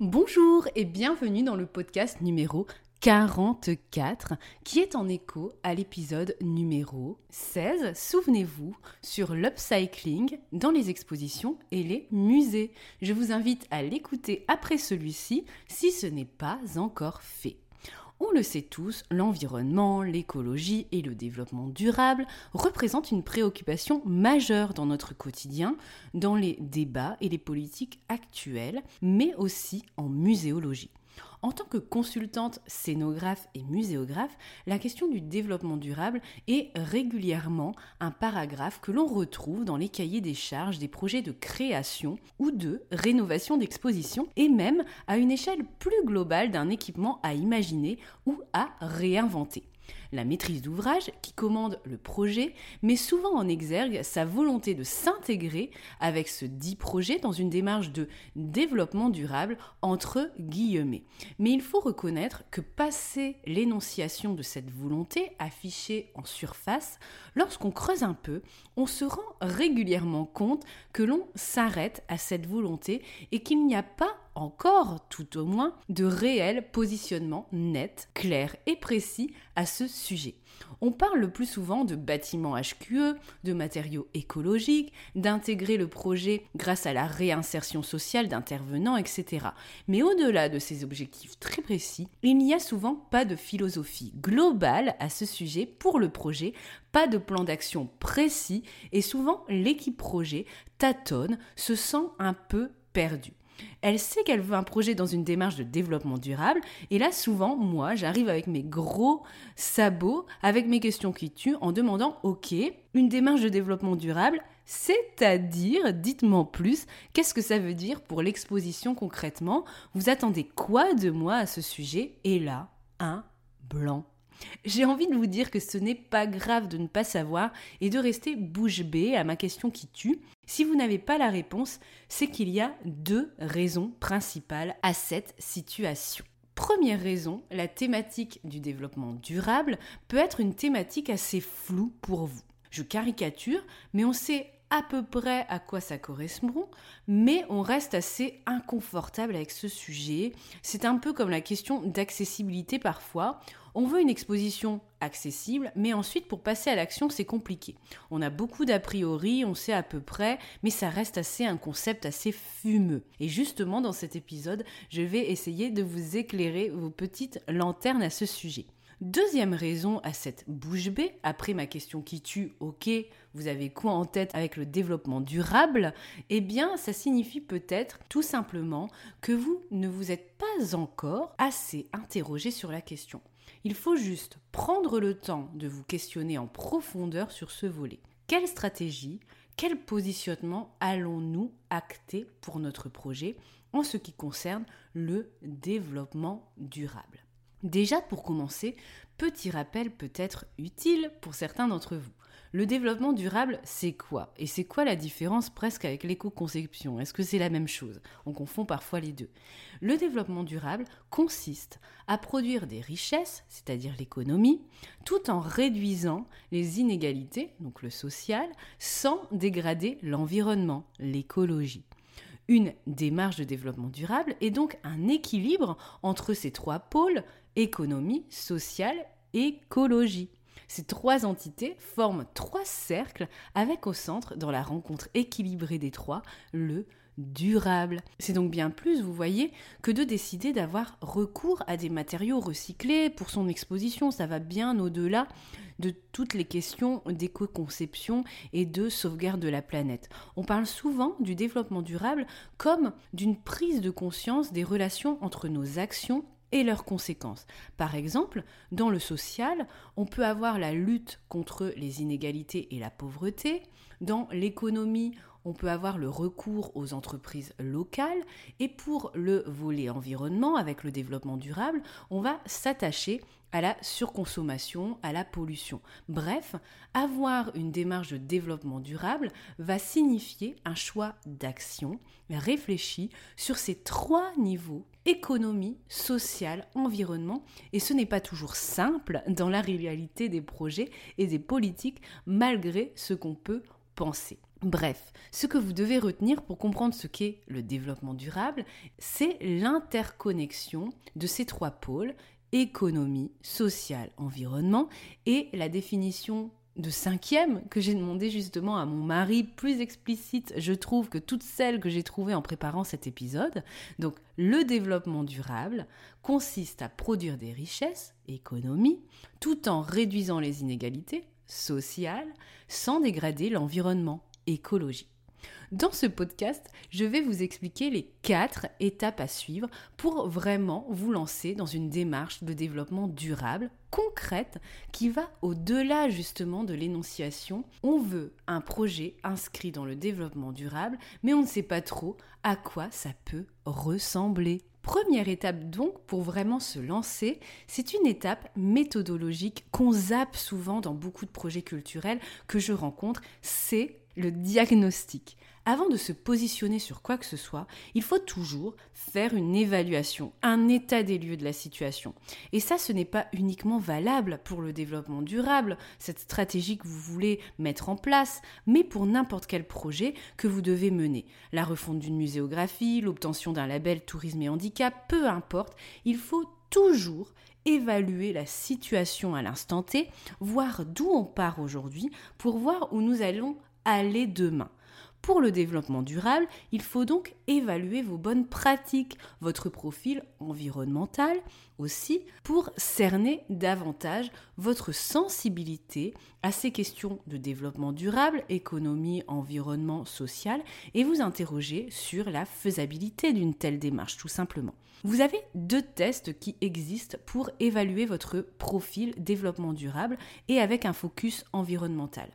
Bonjour et bienvenue dans le podcast numéro 44 qui est en écho à l'épisode numéro 16, souvenez-vous, sur l'upcycling dans les expositions et les musées. Je vous invite à l'écouter après celui-ci si ce n'est pas encore fait. On le sait tous, l'environnement, l'écologie et le développement durable représentent une préoccupation majeure dans notre quotidien, dans les débats et les politiques actuelles, mais aussi en muséologie. En tant que consultante, scénographe et muséographe, la question du développement durable est régulièrement un paragraphe que l'on retrouve dans les cahiers des charges des projets de création ou de rénovation d'exposition et même à une échelle plus globale d'un équipement à imaginer ou à réinventer. La maîtrise d'ouvrage, qui commande le projet, met souvent en exergue sa volonté de s'intégrer avec ce dit projet dans une démarche de développement durable entre guillemets. Mais il faut reconnaître que passer l'énonciation de cette volonté affichée en surface, lorsqu'on creuse un peu, on se rend régulièrement compte que l'on s'arrête à cette volonté et qu'il n'y a pas encore, tout au moins, de réel positionnement net, clair et précis à ce sujet. On parle le plus souvent de bâtiments HQE, de matériaux écologiques, d'intégrer le projet grâce à la réinsertion sociale d'intervenants, etc. Mais au-delà de ces objectifs très précis, il n'y a souvent pas de philosophie globale à ce sujet pour le projet, pas de plan d'action précis et souvent l'équipe projet tâtonne, se sent un peu perdue. Elle sait qu'elle veut un projet dans une démarche de développement durable. Et là, souvent, moi, j'arrive avec mes gros sabots, avec mes questions qui tuent, en demandant, OK, une démarche de développement durable, c'est-à-dire, dites-moi plus, qu'est-ce que ça veut dire pour l'exposition concrètement? Vous attendez quoi de moi à ce sujet? Et là, un blanc. J'ai envie de vous dire que ce n'est pas grave de ne pas savoir et de rester bouche bée à ma question qui tue. Si vous n'avez pas la réponse, c'est qu'il y a deux raisons principales à cette situation. Première raison, la thématique du développement durable peut être une thématique assez floue pour vous. Je caricature, mais on sait à peu près à quoi ça correspond, mais on reste assez inconfortable avec ce sujet. C'est un peu comme la question d'accessibilité parfois. On veut une exposition accessible, mais ensuite pour passer à l'action, c'est compliqué. On a beaucoup d'a priori, on sait à peu près, mais ça reste assez un concept assez fumeux. Et justement, dans cet épisode, je vais essayer de vous éclairer vos petites lanternes à ce sujet. Deuxième raison à cette bouche bée, après ma question qui tue, ok, vous avez quoi en tête avec le développement durable? Eh bien, ça signifie peut-être tout simplement que vous ne vous êtes pas encore assez interrogé sur la question. Il faut juste prendre le temps de vous questionner en profondeur sur ce volet. Quelle stratégie, quel positionnement allons-nous acter pour notre projet en ce qui concerne le développement durable? Déjà pour commencer, petit rappel peut être utile pour certains d'entre vous. Le développement durable, c'est quoi? Et c'est quoi la différence presque avec l'éco-conception? Est-ce que c'est la même chose? On confond parfois les deux. Le développement durable consiste à produire des richesses, c'est-à-dire l'économie, tout en réduisant les inégalités, donc le social, sans dégrader l'environnement, l'écologie. Une démarche de développement durable est donc un équilibre entre ces trois pôles, économie, sociale, écologie. Ces trois entités forment trois cercles avec au centre, dans la rencontre équilibrée des trois, le durable. C'est donc bien plus, vous voyez, que de décider d'avoir recours à des matériaux recyclés pour son exposition. Ça va bien au-delà de toutes les questions d'éco-conception et de sauvegarde de la planète. On parle souvent du développement durable comme d'une prise de conscience des relations entre nos actions et leurs conséquences. Par exemple, dans le social, on peut avoir la lutte contre les inégalités et la pauvreté. Dans l'économie, on peut avoir le recours aux entreprises locales. Et pour le volet environnement, avec le développement durable, on va s'attacher à la surconsommation, à la pollution. Bref, avoir une démarche de développement durable va signifier un choix d'action réfléchi sur ces trois niveaux économie, sociale, environnement, et ce n'est pas toujours simple dans la réalité des projets et des politiques malgré ce qu'on peut penser. Bref, ce que vous devez retenir pour comprendre ce qu'est le développement durable, c'est l'interconnexion de ces trois pôles, économie, sociale, environnement, et la définition de cinquième que j'ai demandé justement à mon mari, plus explicite, je trouve, que toutes celles que j'ai trouvées en préparant cet épisode. Donc, le développement durable consiste à produire des richesses, économie, tout en réduisant les inégalités sociales, sans dégrader l'environnement, écologie. Dans ce podcast, je vais vous expliquer les quatre étapes à suivre pour vraiment vous lancer dans une démarche de développement durable, concrète, qui va au-delà justement de l'énonciation. On veut un projet inscrit dans le développement durable, mais on ne sait pas trop à quoi ça peut ressembler. Première étape donc pour vraiment se lancer, c'est une étape méthodologique qu'on zappe souvent dans beaucoup de projets culturels que je rencontre, c'est le diagnostic. Avant de se positionner sur quoi que ce soit, il faut toujours faire une évaluation, un état des lieux de la situation. Et ça, ce n'est pas uniquement valable pour le développement durable, cette stratégie que vous voulez mettre en place, mais pour n'importe quel projet que vous devez mener. La refonte d'une muséographie, l'obtention d'un label tourisme et handicap, peu importe, il faut toujours évaluer la situation à l'instant T, voir d'où on part aujourd'hui pour voir où nous allons aller demain. Pour le développement durable, il faut donc évaluer vos bonnes pratiques, votre profil environnemental aussi, pour cerner davantage votre sensibilité à ces questions de développement durable, économie, environnement, social, et vous interroger sur la faisabilité d'une telle démarche, tout simplement. Vous avez deux tests qui existent pour évaluer votre profil développement durable et avec un focus environnemental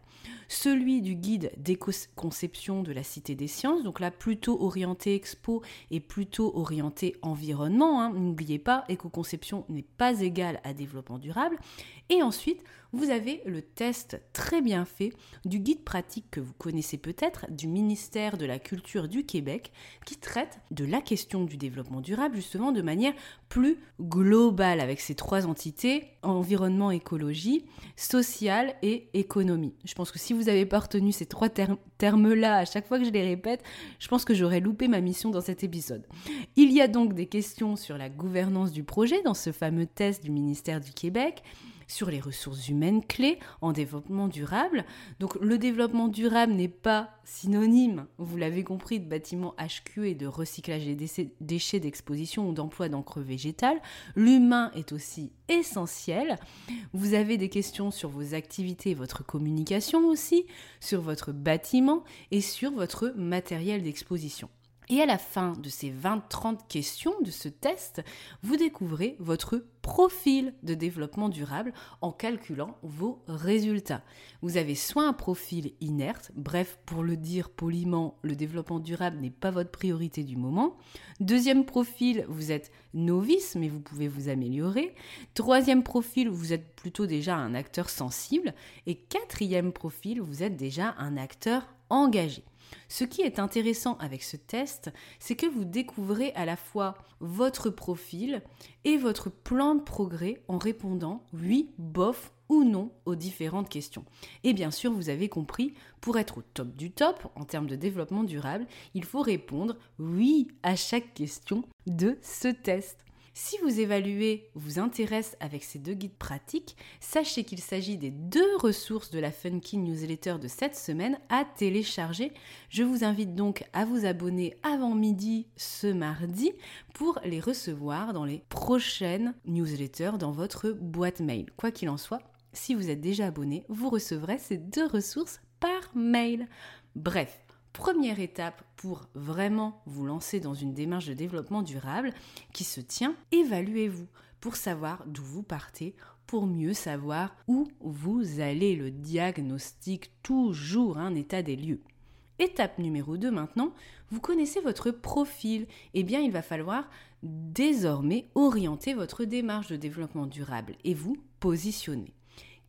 celui du guide d'éco-conception de la Cité des Sciences, donc là plutôt orienté expo et plutôt orienté environnement. Hein. N'oubliez pas, éco-conception n'est pas égal à développement durable. Et ensuite, vous avez le test très bien fait du guide pratique que vous connaissez peut-être du ministère de la Culture du Québec qui traite de la question du développement durable justement de manière plus globale avec ces trois entités, environnement, écologie, social et économie. Je pense que si vous n'avez pas retenu ces trois termes-là à chaque fois que je les répète, je pense que j'aurais loupé ma mission dans cet épisode. Il y a donc des questions sur la gouvernance du projet dans ce fameux test du ministère du Québec sur les ressources humaines clés en développement durable. Donc le développement durable n'est pas synonyme, vous l'avez compris, de bâtiments HQ et de recyclage des déchets d'exposition ou d'emploi d'encre végétale. L'humain est aussi essentiel. Vous avez des questions sur vos activités votre communication aussi, sur votre bâtiment et sur votre matériel d'exposition. Et à la fin de ces 20-30 questions de ce test, vous découvrez votre profil de développement durable en calculant vos résultats. Vous avez soit un profil inerte, bref, pour le dire poliment, le développement durable n'est pas votre priorité du moment. Deuxième profil, vous êtes novice, mais vous pouvez vous améliorer. Troisième profil, vous êtes plutôt déjà un acteur sensible. Et quatrième profil, vous êtes déjà un acteur engagé. Ce qui est intéressant avec ce test, c'est que vous découvrez à la fois votre profil et votre plan de progrès en répondant oui, bof ou non aux différentes questions. Et bien sûr, vous avez compris, pour être au top du top en termes de développement durable, il faut répondre oui à chaque question de ce test. Si vous évaluez vous intéresse avec ces deux guides pratiques, sachez qu'il s'agit des deux ressources de la Funky Newsletter de cette semaine à télécharger. Je vous invite donc à vous abonner avant midi ce mardi pour les recevoir dans les prochaines newsletters dans votre boîte mail. Quoi qu'il en soit, si vous êtes déjà abonné, vous recevrez ces deux ressources par mail. Bref, première étape pour vraiment vous lancer dans une démarche de développement durable qui se tient, évaluez-vous pour savoir d'où vous partez, pour mieux savoir où vous allez. Le diagnostic, toujours un état des lieux. Étape numéro 2 maintenant, vous connaissez votre profil. Eh bien, il va falloir désormais orienter votre démarche de développement durable et vous positionner.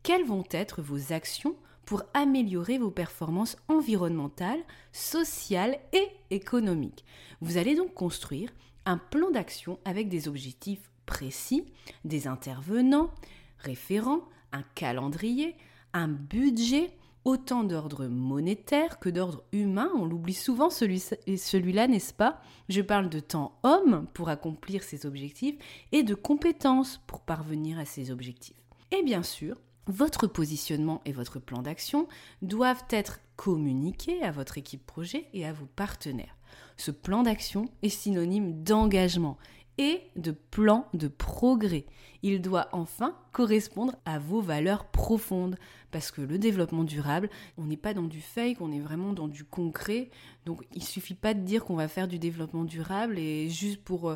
Quelles vont être vos actions pour améliorer vos performances environnementales, sociales et économiques. Vous allez donc construire un plan d'action avec des objectifs précis, des intervenants, référents, un calendrier, un budget, autant d'ordre monétaire que d'ordre humain. On l'oublie souvent celui-là, n'est-ce pas? Je parle de temps homme pour accomplir ces objectifs et de compétences pour parvenir à ces objectifs. Et bien sûr, votre positionnement et votre plan d'action doivent être communiqués à votre équipe projet et à vos partenaires. Ce plan d'action est synonyme d'engagement et de plan de progrès. Il doit enfin correspondre à vos valeurs profondes. Parce que le développement durable, on n'est pas dans du fake, on est vraiment dans du concret. Donc il suffit pas de dire qu'on va faire du développement durable et juste pour euh,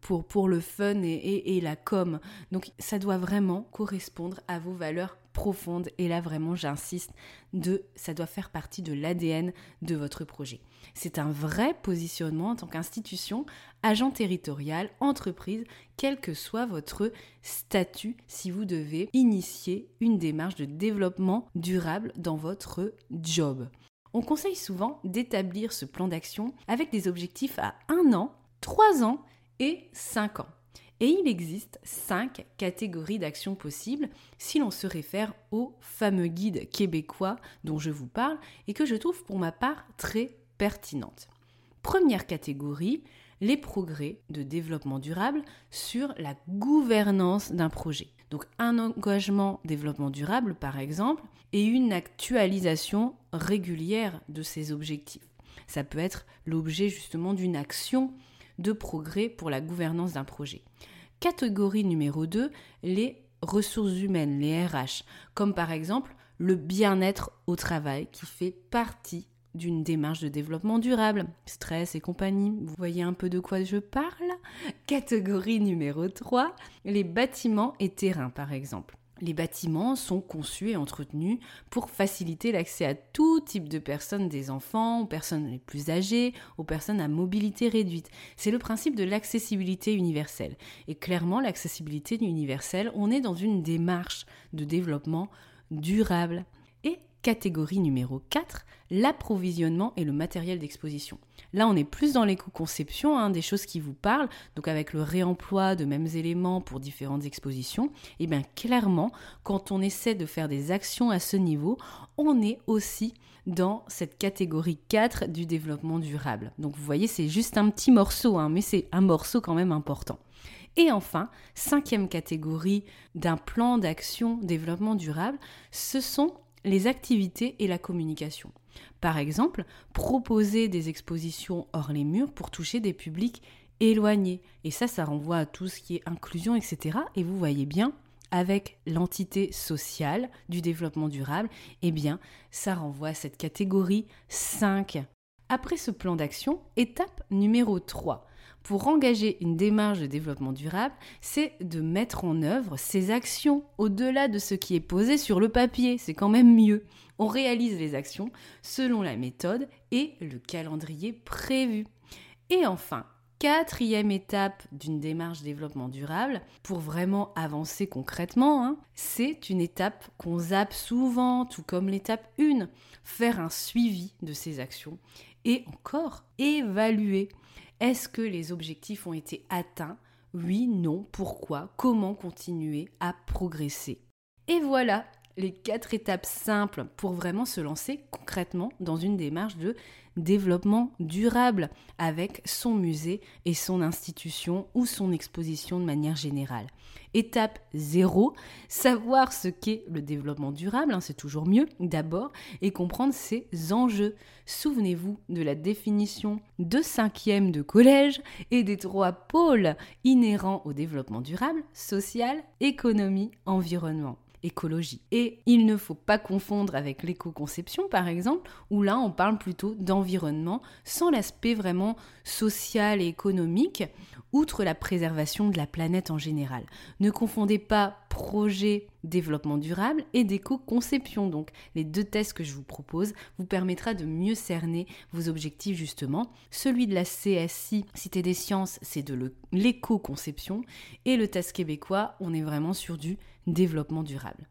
pour, pour le fun et, et, la com. Donc ça doit vraiment correspondre à vos valeurs profondes. Et là vraiment j'insiste, de ça doit faire partie de l'ADN de votre projet. C'est un vrai positionnement en tant qu'institution, agent territorial, entreprise, quel que soit votre statut, si vous devez initier une démarche de développement durable dans votre job. On conseille souvent d'établir ce plan d'action avec des objectifs à un an, trois ans et 5 ans. Et il existe 5 catégories d'actions possibles si l'on se réfère au fameux guide québécois dont je vous parle et que je trouve pour ma part très pertinente. Première catégorie, les progrès de développement durable sur la gouvernance d'un projet. Donc un engagement développement durable par exemple et une actualisation régulière de ces objectifs. Ça peut être l'objet justement d'une action de progrès pour la gouvernance d'un projet. Catégorie numéro 2, les ressources humaines, les RH, comme par exemple le bien-être au travail qui fait partie d'une démarche de développement durable, stress et compagnie. Vous voyez un peu de quoi je parle? Catégorie numéro 3, les bâtiments et terrains par exemple. Les bâtiments sont conçus et entretenus pour faciliter l'accès à tout type de personnes, des enfants, aux personnes les plus âgées, aux personnes à mobilité réduite. C'est le principe de l'accessibilité universelle. Et clairement, l'accessibilité universelle, on est dans une démarche de développement durable. Catégorie numéro 4, l'approvisionnement et le matériel d'exposition. Là, on est plus dans l'éco-conception, hein, des choses qui vous parlent, donc avec le réemploi de mêmes éléments pour différentes expositions. Et eh bien clairement, quand on essaie de faire des actions à ce niveau, on est aussi dans cette catégorie 4 du développement durable. Donc vous voyez, c'est juste un petit morceau, hein, mais c'est un morceau quand même important. Et enfin, cinquième catégorie d'un plan d'action développement durable, ce sont les activités et la communication. Par exemple, proposer des expositions hors les murs pour toucher des publics éloignés. Et ça, ça renvoie à tout ce qui est inclusion, etc. Et vous voyez bien, avec l'entité sociale du développement durable, eh bien, ça renvoie à cette catégorie 5. Après ce plan d'action, étape numéro 3. Pour engager une démarche de développement durable, c'est de mettre en œuvre ces actions au-delà de ce qui est posé sur le papier. C'est quand même mieux. On réalise les actions selon la méthode et le calendrier prévu. Et enfin, quatrième étape d'une démarche développement durable, pour vraiment avancer concrètement, hein, c'est une étape qu'on zappe souvent, tout comme l'étape 1, faire un suivi de ces actions et encore évaluer. Est-ce que les objectifs ont été atteints? Oui, non, pourquoi? Comment continuer à progresser? Et voilà, les quatre étapes simples pour vraiment se lancer concrètement dans une démarche de développement durable avec son musée et son institution ou son exposition de manière générale. Étape 0, savoir ce qu'est le développement durable, hein, c'est toujours mieux d'abord, et comprendre ses enjeux. Souvenez-vous de la définition de cinquième de collège et des trois pôles inhérents au développement durable, social, économie, environnement écologie. Et il ne faut pas confondre avec l'éco-conception, par exemple, où là on parle plutôt d'environnement sans l'aspect vraiment social et économique, outre la préservation de la planète en général. Ne confondez pas projet développement durable et d'éco-conception. Donc les deux tests que je vous propose vous permettra de mieux cerner vos objectifs justement. Celui de la CSI, Cité des sciences, c'est de l'éco-conception et le test québécois, on est vraiment sur du développement durable.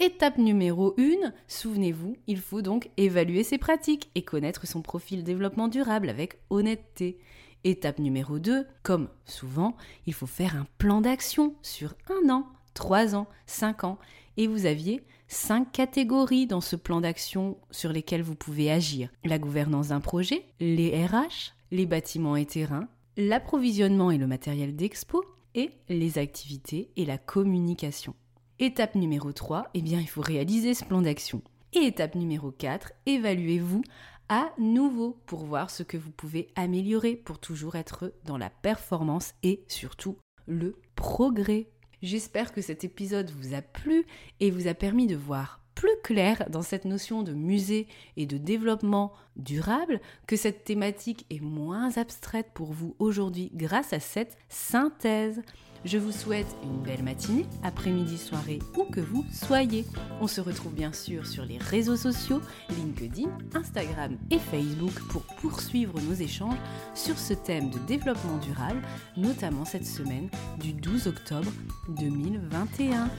Étape numéro 1, souvenez-vous, il faut donc évaluer ses pratiques et connaître son profil développement durable avec honnêteté. Étape numéro 2, comme souvent, il faut faire un plan d'action sur un an, trois ans, cinq ans, et vous aviez cinq catégories dans ce plan d'action sur lesquelles vous pouvez agir. La gouvernance d'un projet, les RH, les bâtiments et terrains, l'approvisionnement et le matériel d'expo, et les activités et la communication. Étape numéro 3, eh bien, il faut réaliser ce plan d'action. Et étape numéro 4, évaluez-vous à nouveau pour voir ce que vous pouvez améliorer pour toujours être dans la performance et surtout le progrès. J'espère que cet épisode vous a plu et vous a permis de voir plus clair dans cette notion de musée et de développement durable, que cette thématique est moins abstraite pour vous aujourd'hui grâce à cette synthèse. Je vous souhaite une belle matinée, après-midi, soirée, où que vous soyez. On se retrouve bien sûr sur les réseaux sociaux, LinkedIn, Instagram et Facebook pour poursuivre nos échanges sur ce thème de développement durable, notamment cette semaine du 12 octobre 2021.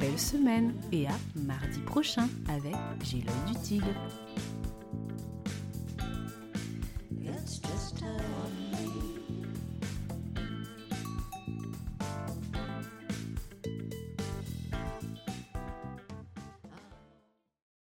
Belle semaine et à mardi prochain avec J'ai l'œil du tigre.